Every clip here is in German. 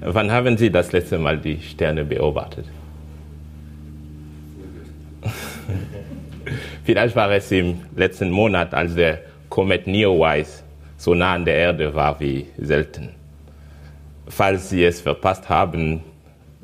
Wann haben Sie das letzte Mal die Sterne beobachtet? Vielleicht war es im letzten Monat, als der Komet Neowise so nah an der Erde war wie selten. Falls Sie es verpasst haben,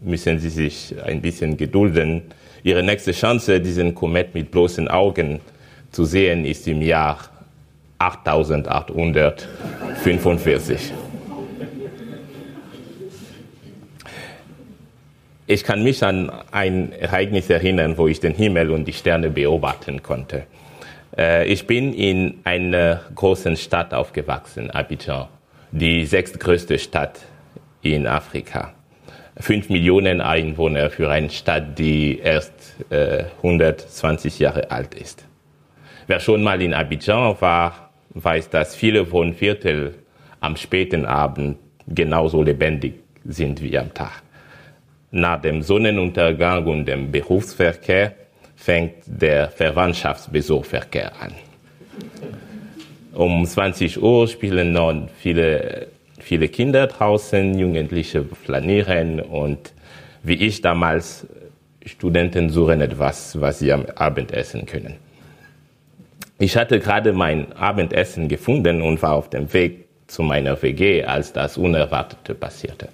müssen Sie sich ein bisschen gedulden. Ihre nächste Chance, diesen Komet mit bloßen Augen zu sehen, ist im Jahr 8845. Ich kann mich an ein Ereignis erinnern, wo ich den Himmel und die Sterne beobachten konnte. Äh, ich bin in einer großen Stadt aufgewachsen, Abidjan, die sechstgrößte Stadt in Afrika. Fünf Millionen Einwohner für eine Stadt, die erst 120 äh, Jahre alt ist. Wer schon mal in Abidjan war, weiß, dass viele Wohnviertel am späten Abend genauso lebendig sind wie am Tag. Nach dem Sonnenuntergang und dem Berufsverkehr fängt der Verwandtschaftsbesuchverkehr an. Um 20 Uhr spielen noch viele, viele Kinder draußen, Jugendliche flanieren und wie ich damals, Studenten suchen etwas, was sie am Abend essen können. Ich hatte gerade mein Abendessen gefunden und war auf dem Weg zu meiner WG, als das Unerwartete passierte.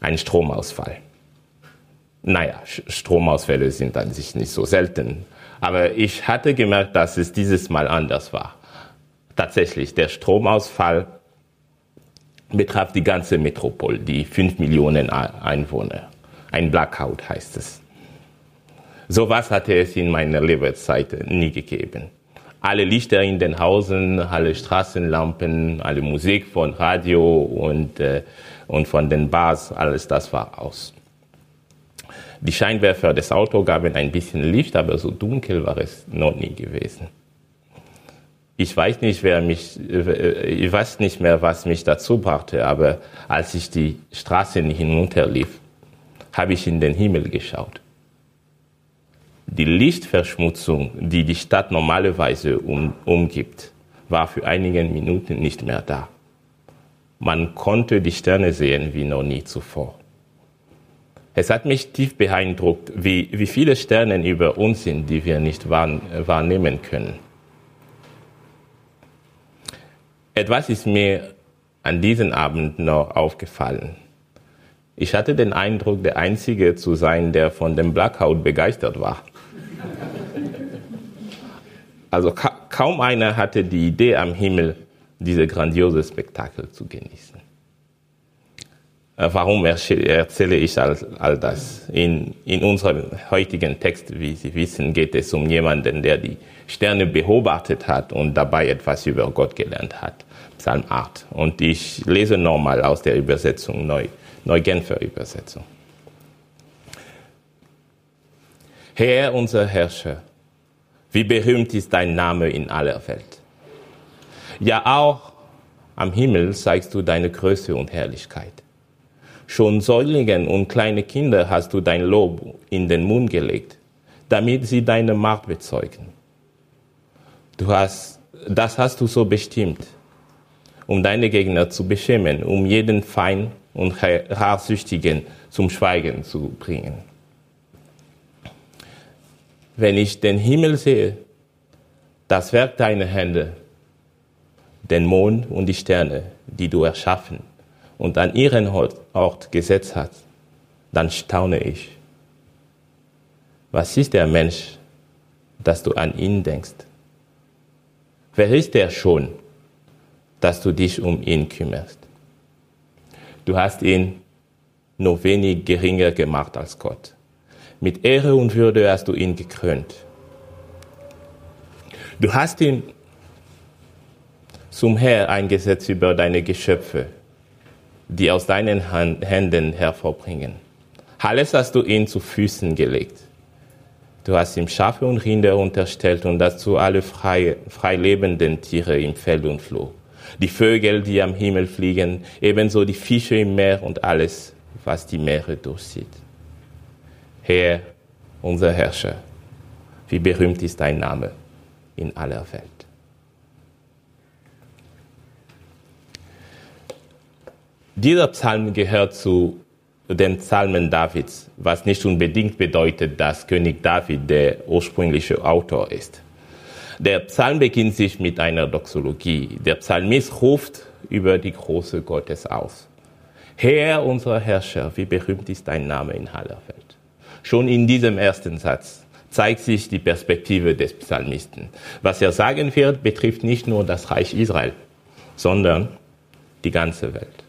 Ein Stromausfall. Naja, Stromausfälle sind an sich nicht so selten. Aber ich hatte gemerkt, dass es dieses Mal anders war. Tatsächlich, der Stromausfall betraf die ganze Metropole, die fünf Millionen Einwohner. Ein Blackout heißt es. Sowas hatte es in meiner Lebenszeit nie gegeben. Alle Lichter in den Hausen, alle Straßenlampen, alle Musik von Radio und, äh, und von den Bars, alles das war aus. Die Scheinwerfer des Autos gaben ein bisschen Licht, aber so dunkel war es noch nie gewesen. Ich weiß nicht, wer mich, ich weiß nicht mehr, was mich dazu brachte, aber als ich die Straßen hinunterlief, habe ich in den Himmel geschaut. Die Lichtverschmutzung, die die Stadt normalerweise um, umgibt, war für einige Minuten nicht mehr da. Man konnte die Sterne sehen wie noch nie zuvor. Es hat mich tief beeindruckt, wie, wie viele Sterne über uns sind, die wir nicht wahrnehmen können. Etwas ist mir an diesem Abend noch aufgefallen. Ich hatte den Eindruck, der Einzige zu sein, der von dem Blackout begeistert war. Also ka kaum einer hatte die Idee am Himmel, dieses grandiose Spektakel zu genießen. Äh, warum erzähle ich all, all das? In, in unserem heutigen Text, wie Sie wissen, geht es um jemanden, der die Sterne beobachtet hat und dabei etwas über Gott gelernt hat. Psalm 8. Und ich lese nochmal aus der Übersetzung, Neu, Neugenfer Übersetzung. Herr, unser Herrscher, wie berühmt ist dein Name in aller Welt. Ja, auch am Himmel zeigst du deine Größe und Herrlichkeit. Schon Säuglingen und kleine Kinder hast du dein Lob in den Mund gelegt, damit sie deine Macht bezeugen. Du hast, das hast du so bestimmt, um deine Gegner zu beschämen, um jeden Feind und Rachsüchtigen zum Schweigen zu bringen. Wenn ich den Himmel sehe, das Werk deiner Hände, den Mond und die Sterne, die du erschaffen, und an ihren Ort gesetzt hat, dann staune ich. Was ist der Mensch, dass du an ihn denkst? Wer ist er schon, dass du dich um ihn kümmerst? Du hast ihn nur wenig geringer gemacht als Gott. Mit Ehre und Würde hast du ihn gekrönt. Du hast ihn zum Herr eingesetzt über deine Geschöpfe die aus deinen Händen hervorbringen. Alles hast du ihm zu Füßen gelegt. Du hast ihm Schafe und Rinder unterstellt und dazu alle frei, frei lebenden Tiere im Feld und Floh. Die Vögel, die am Himmel fliegen, ebenso die Fische im Meer und alles, was die Meere durchzieht. Herr, unser Herrscher, wie berühmt ist dein Name in aller Welt. Dieser Psalm gehört zu den Psalmen Davids, was nicht unbedingt bedeutet, dass König David der ursprüngliche Autor ist. Der Psalm beginnt sich mit einer Doxologie. Der Psalmist ruft über die große Gottes aus. Herr, unser Herrscher, wie berühmt ist dein Name in aller Welt. Schon in diesem ersten Satz zeigt sich die Perspektive des Psalmisten. Was er sagen wird, betrifft nicht nur das Reich Israel, sondern die ganze Welt.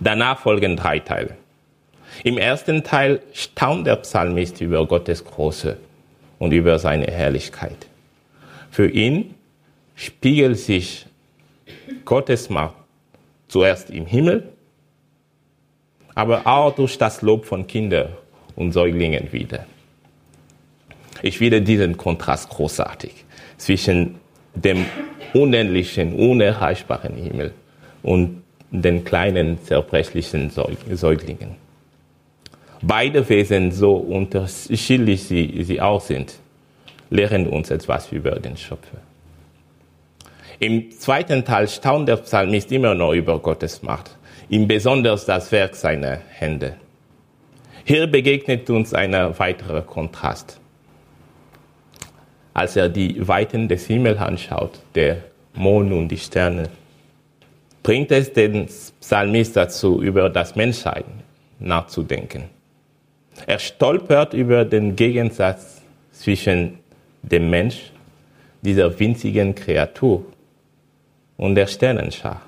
Danach folgen drei Teile. Im ersten Teil staunt der Psalmist über Gottes Große und über seine Herrlichkeit. Für ihn spiegelt sich Gottes Macht zuerst im Himmel, aber auch durch das Lob von Kindern und Säuglingen wieder. Ich finde diesen Kontrast großartig zwischen dem unendlichen, unerreichbaren Himmel und den kleinen zerbrechlichen Säuglingen. Beide Wesen, so unterschiedlich sie, sie auch sind, lehren uns etwas über den Schöpfer. Im zweiten Teil staunt der Psalmist immer noch über Gottes Macht, ihm besonders das Werk seiner Hände. Hier begegnet uns ein weiterer Kontrast. Als er die Weiten des Himmels anschaut, der Mond und die Sterne, bringt es den Psalmist dazu, über das Menschsein nachzudenken. Er stolpert über den Gegensatz zwischen dem Mensch, dieser winzigen Kreatur, und der Sternenschar.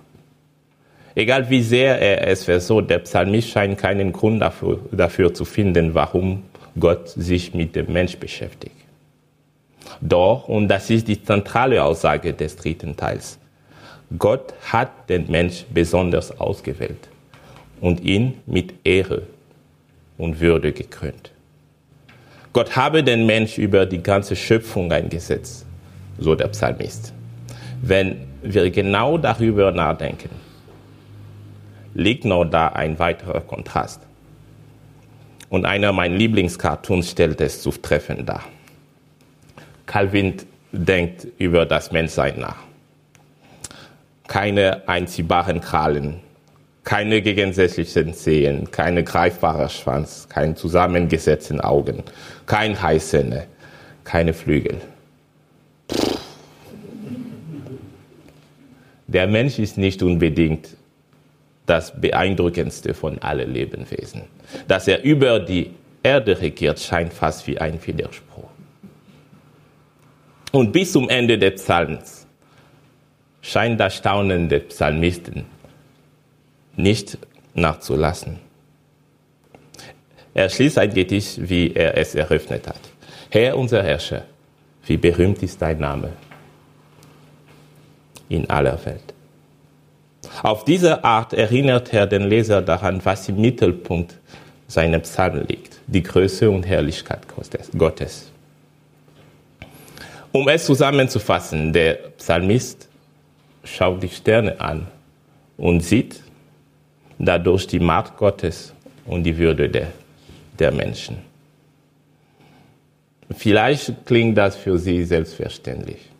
Egal wie sehr er es versucht, der Psalmist scheint keinen Grund dafür, dafür zu finden, warum Gott sich mit dem Mensch beschäftigt. Doch, und das ist die zentrale Aussage des dritten Teils, Gott hat den Mensch besonders ausgewählt und ihn mit Ehre und Würde gekrönt. Gott habe den Mensch über die ganze Schöpfung eingesetzt, so der Psalmist. Wenn wir genau darüber nachdenken, liegt noch da ein weiterer Kontrast. Und einer meiner Lieblingscartoons stellt es zutreffend dar. Calvin denkt über das Menschsein nach keine einziehbaren Krallen, keine gegensätzlichen Zehen, keine greifbarer Schwanz, keine zusammengesetzten Augen, kein Heißzähne, keine Flügel. Der Mensch ist nicht unbedingt das beeindruckendste von allen Lebewesen. Dass er über die Erde regiert, scheint fast wie ein Widerspruch. Und bis zum Ende des Psalms scheint das Staunen der Psalmisten nicht nachzulassen. Er schließt ein Gedicht, wie er es eröffnet hat. Herr unser Herrscher, wie berühmt ist dein Name in aller Welt. Auf diese Art erinnert er den Leser daran, was im Mittelpunkt seiner Psalmen liegt, die Größe und Herrlichkeit Gottes. Um es zusammenzufassen, der Psalmist schaut die Sterne an und sieht dadurch die Macht Gottes und die Würde der, der Menschen. Vielleicht klingt das für Sie selbstverständlich,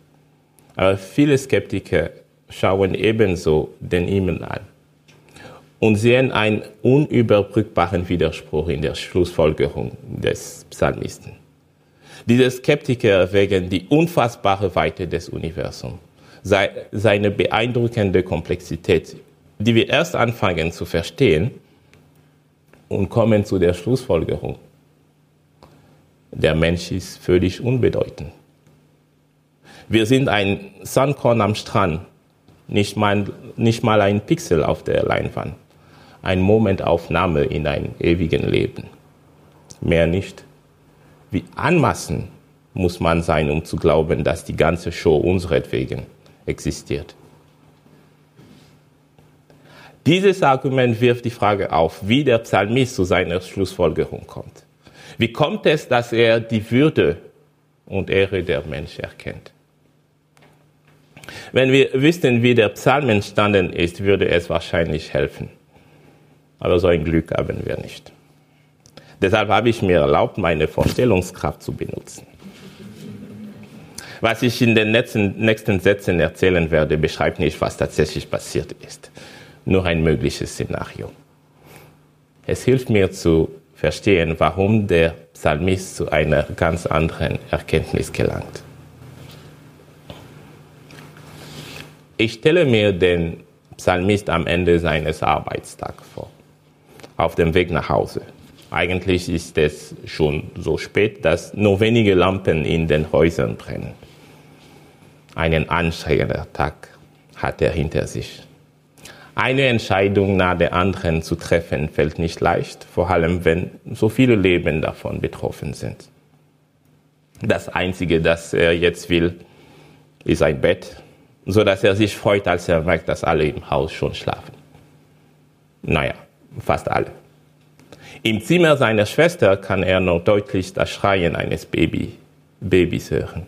aber viele Skeptiker schauen ebenso den Himmel an und sehen einen unüberbrückbaren Widerspruch in der Schlussfolgerung des Psalmisten. Diese Skeptiker erwägen die unfassbare Weite des Universums seine beeindruckende Komplexität, die wir erst anfangen zu verstehen und kommen zu der Schlussfolgerung. Der Mensch ist völlig unbedeutend. Wir sind ein Sandkorn am Strand, nicht mal, nicht mal ein Pixel auf der Leinwand, ein Momentaufnahme in ein ewigen Leben. Mehr nicht. Wie anmaßend muss man sein, um zu glauben, dass die ganze Show unseretwegen existiert. Dieses Argument wirft die Frage auf, wie der Psalmist zu seiner Schlussfolgerung kommt. Wie kommt es, dass er die Würde und Ehre der Mensch erkennt? Wenn wir wüssten, wie der Psalm entstanden ist, würde es wahrscheinlich helfen. Aber so ein Glück haben wir nicht. Deshalb habe ich mir erlaubt, meine Vorstellungskraft zu benutzen. Was ich in den nächsten, nächsten Sätzen erzählen werde, beschreibt nicht, was tatsächlich passiert ist. Nur ein mögliches Szenario. Es hilft mir zu verstehen, warum der Psalmist zu einer ganz anderen Erkenntnis gelangt. Ich stelle mir den Psalmist am Ende seines Arbeitstags vor, auf dem Weg nach Hause. Eigentlich ist es schon so spät, dass nur wenige Lampen in den Häusern brennen. Einen anstrengenden Tag hat er hinter sich. Eine Entscheidung nach der anderen zu treffen fällt nicht leicht, vor allem wenn so viele Leben davon betroffen sind. Das Einzige, das er jetzt will, ist ein Bett, so dass er sich freut, als er merkt, dass alle im Haus schon schlafen. Naja, fast alle. Im Zimmer seiner Schwester kann er noch deutlich das Schreien eines Baby, Babys hören.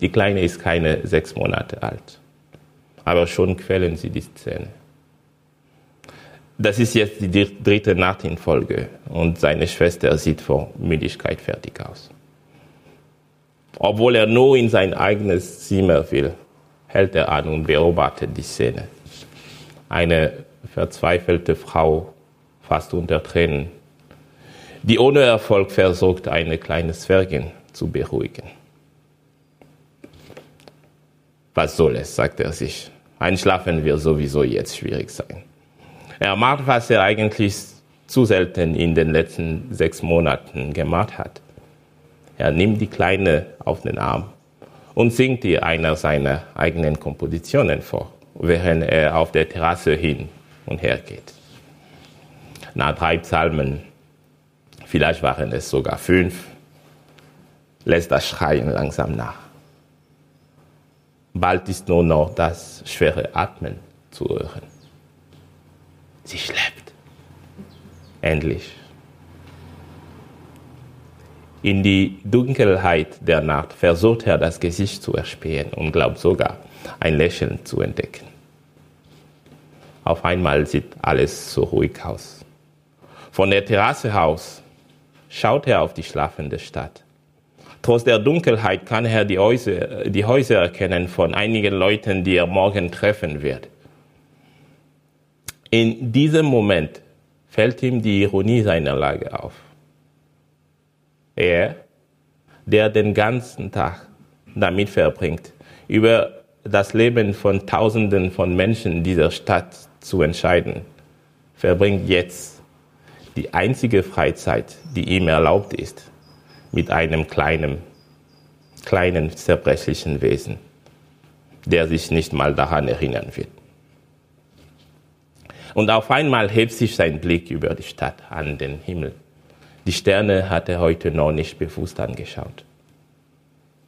Die Kleine ist keine sechs Monate alt, aber schon quälen sie die Zähne. Das ist jetzt die dritte Nacht in Folge und seine Schwester sieht vor Müdigkeit fertig aus. Obwohl er nur in sein eigenes Zimmer will, hält er an und beobachtet die Szene. Eine verzweifelte Frau, fast unter Tränen, die ohne Erfolg versucht, eine kleine Zwergin zu beruhigen. Was soll es, sagt er sich. Einschlafen wird sowieso jetzt schwierig sein. Er macht, was er eigentlich zu selten in den letzten sechs Monaten gemacht hat. Er nimmt die Kleine auf den Arm und singt ihr einer seiner eigenen Kompositionen vor, während er auf der Terrasse hin und her geht. Nach drei Psalmen, vielleicht waren es sogar fünf, lässt das Schreien langsam nach. Bald ist nur noch das schwere Atmen zu hören. Sie schleppt. Endlich. In die Dunkelheit der Nacht versucht er das Gesicht zu erspähen und glaubt sogar ein Lächeln zu entdecken. Auf einmal sieht alles so ruhig aus. Von der Terrasse aus schaut er auf die schlafende Stadt. Trotz der Dunkelheit kann er die Häuser, die Häuser erkennen von einigen Leuten, die er morgen treffen wird. In diesem Moment fällt ihm die Ironie seiner Lage auf. Er, der den ganzen Tag damit verbringt, über das Leben von Tausenden von Menschen dieser Stadt zu entscheiden, verbringt jetzt die einzige Freizeit, die ihm erlaubt ist, mit einem kleinen, kleinen zerbrechlichen Wesen, der sich nicht mal daran erinnern wird. Und auf einmal hebt sich sein Blick über die Stadt an den Himmel. Die Sterne hat er heute noch nicht bewusst angeschaut.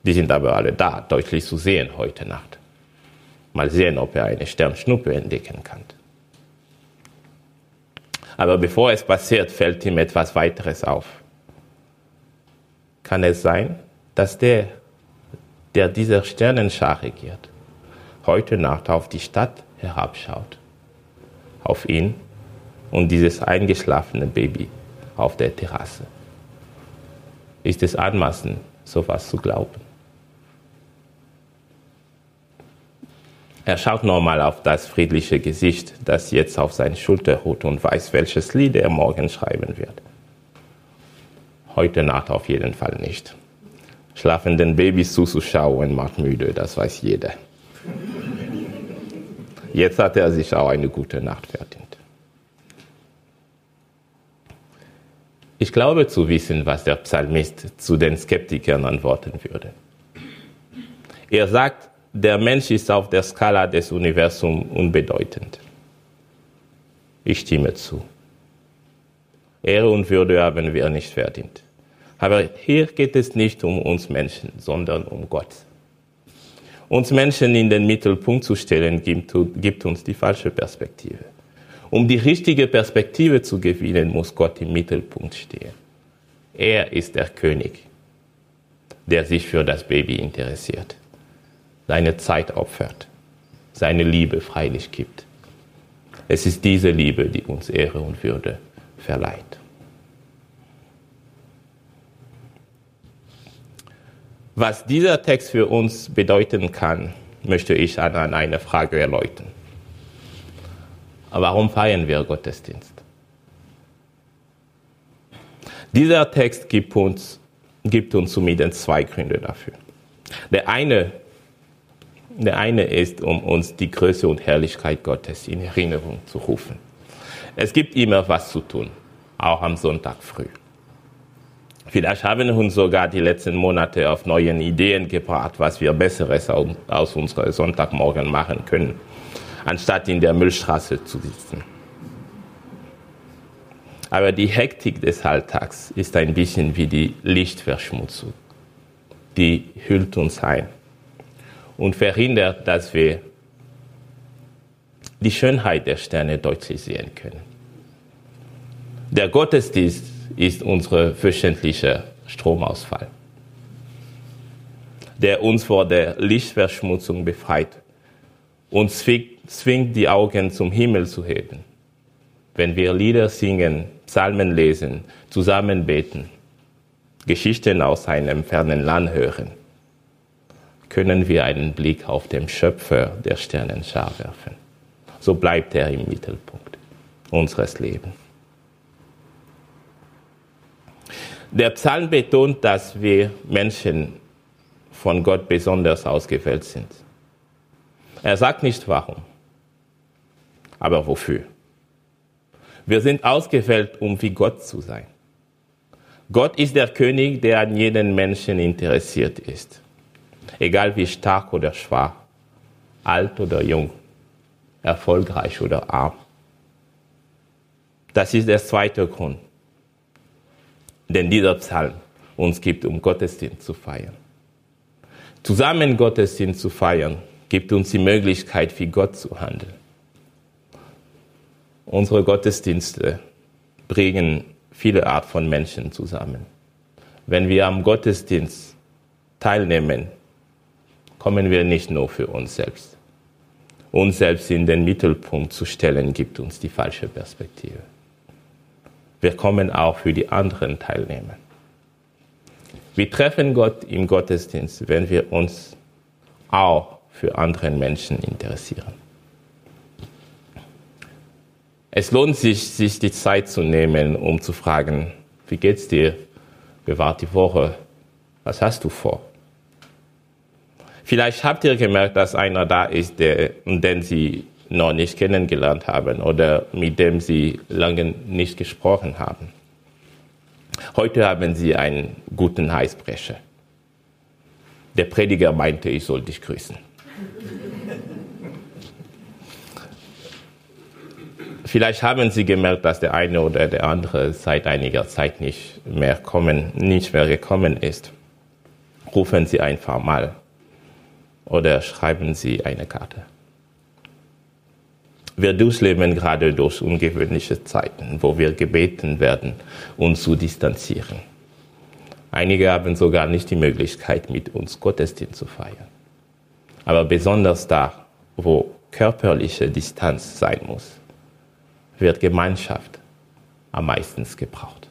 Die sind aber alle da, deutlich zu sehen heute Nacht. Mal sehen, ob er eine Sternschnuppe entdecken kann. Aber bevor es passiert, fällt ihm etwas weiteres auf. Kann es sein, dass der, der dieser Sternenschar regiert, heute Nacht auf die Stadt herabschaut? Auf ihn und dieses eingeschlafene Baby auf der Terrasse. Ist es anmaßend, sowas zu glauben? Er schaut nochmal auf das friedliche Gesicht, das jetzt auf seine Schulter ruht und weiß, welches Lied er morgen schreiben wird. Heute Nacht auf jeden Fall nicht. Schlafenden Babys zuzuschauen macht müde, das weiß jeder. Jetzt hat er sich auch eine gute Nacht verdient. Ich glaube zu wissen, was der Psalmist zu den Skeptikern antworten würde. Er sagt, der Mensch ist auf der Skala des Universums unbedeutend. Ich stimme zu. Ehre und Würde haben wir nicht verdient. Aber hier geht es nicht um uns Menschen, sondern um Gott. Uns Menschen in den Mittelpunkt zu stellen, gibt, uns die falsche Perspektive. Um die richtige Perspektive zu gewinnen, muss Gott im Mittelpunkt stehen. Er ist der König, der sich für das Baby interessiert, seine Zeit opfert, seine Liebe freilich gibt. Es ist diese Liebe, die uns Ehre und Würde verleiht. Was dieser Text für uns bedeuten kann, möchte ich an einer Frage erläutern. Warum feiern wir Gottesdienst? Dieser Text gibt uns, gibt uns zumindest zwei Gründe dafür. Der eine, der eine ist, um uns die Größe und Herrlichkeit Gottes in Erinnerung zu rufen. Es gibt immer was zu tun, auch am Sonntag früh. Vielleicht haben uns sogar die letzten Monate auf neue Ideen gebracht, was wir Besseres aus unserem Sonntagmorgen machen können, anstatt in der Müllstraße zu sitzen. Aber die Hektik des Alltags ist ein bisschen wie die Lichtverschmutzung. Die hüllt uns ein und verhindert, dass wir die Schönheit der Sterne deutlich sehen können. Der Gottesdienst ist unser wöchentlicher Stromausfall, der uns vor der Lichtverschmutzung befreit und zwingt, die Augen zum Himmel zu heben. Wenn wir Lieder singen, Psalmen lesen, zusammen beten, Geschichten aus einem fernen Land hören, können wir einen Blick auf den Schöpfer der Sternenschar werfen. So bleibt er im Mittelpunkt unseres Lebens. Der Psalm betont, dass wir Menschen von Gott besonders ausgewählt sind. Er sagt nicht warum, aber wofür. Wir sind ausgewählt, um wie Gott zu sein. Gott ist der König, der an jeden Menschen interessiert ist. Egal wie stark oder schwach, alt oder jung, erfolgreich oder arm. Das ist der zweite Grund den dieser Psalm uns gibt, um Gottesdienst zu feiern. Zusammen Gottesdienst zu feiern, gibt uns die Möglichkeit, wie Gott zu handeln. Unsere Gottesdienste bringen viele Art von Menschen zusammen. Wenn wir am Gottesdienst teilnehmen, kommen wir nicht nur für uns selbst. Uns selbst in den Mittelpunkt zu stellen, gibt uns die falsche Perspektive wir kommen auch für die anderen Teilnehmer. Wir treffen Gott im Gottesdienst, wenn wir uns auch für andere Menschen interessieren. Es lohnt sich, sich die Zeit zu nehmen, um zu fragen, wie geht's dir? Wie war die Woche? Was hast du vor? Vielleicht habt ihr gemerkt, dass einer da ist, der, den Sie noch nicht kennengelernt haben oder mit dem sie lange nicht gesprochen haben. Heute haben sie einen guten Heißbrecher. Der Prediger meinte, ich soll dich grüßen. Vielleicht haben Sie gemerkt, dass der eine oder der andere seit einiger Zeit nicht mehr, kommen, nicht mehr gekommen ist. Rufen Sie einfach mal oder schreiben Sie eine Karte. Wir durchleben gerade durch ungewöhnliche Zeiten, wo wir gebeten werden, uns zu distanzieren. Einige haben sogar nicht die Möglichkeit, mit uns Gottesdienst zu feiern. Aber besonders da, wo körperliche Distanz sein muss, wird Gemeinschaft am meisten gebraucht.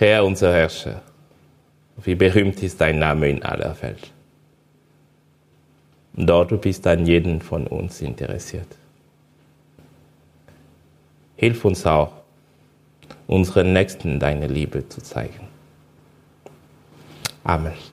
Herr, unser Herrscher, Wie berühmt ist dein Name in aller Welt. Dort du bist an jeden von uns interessiert. Hilf uns auch, unseren Nächsten deine Liebe zu zeigen. Amen.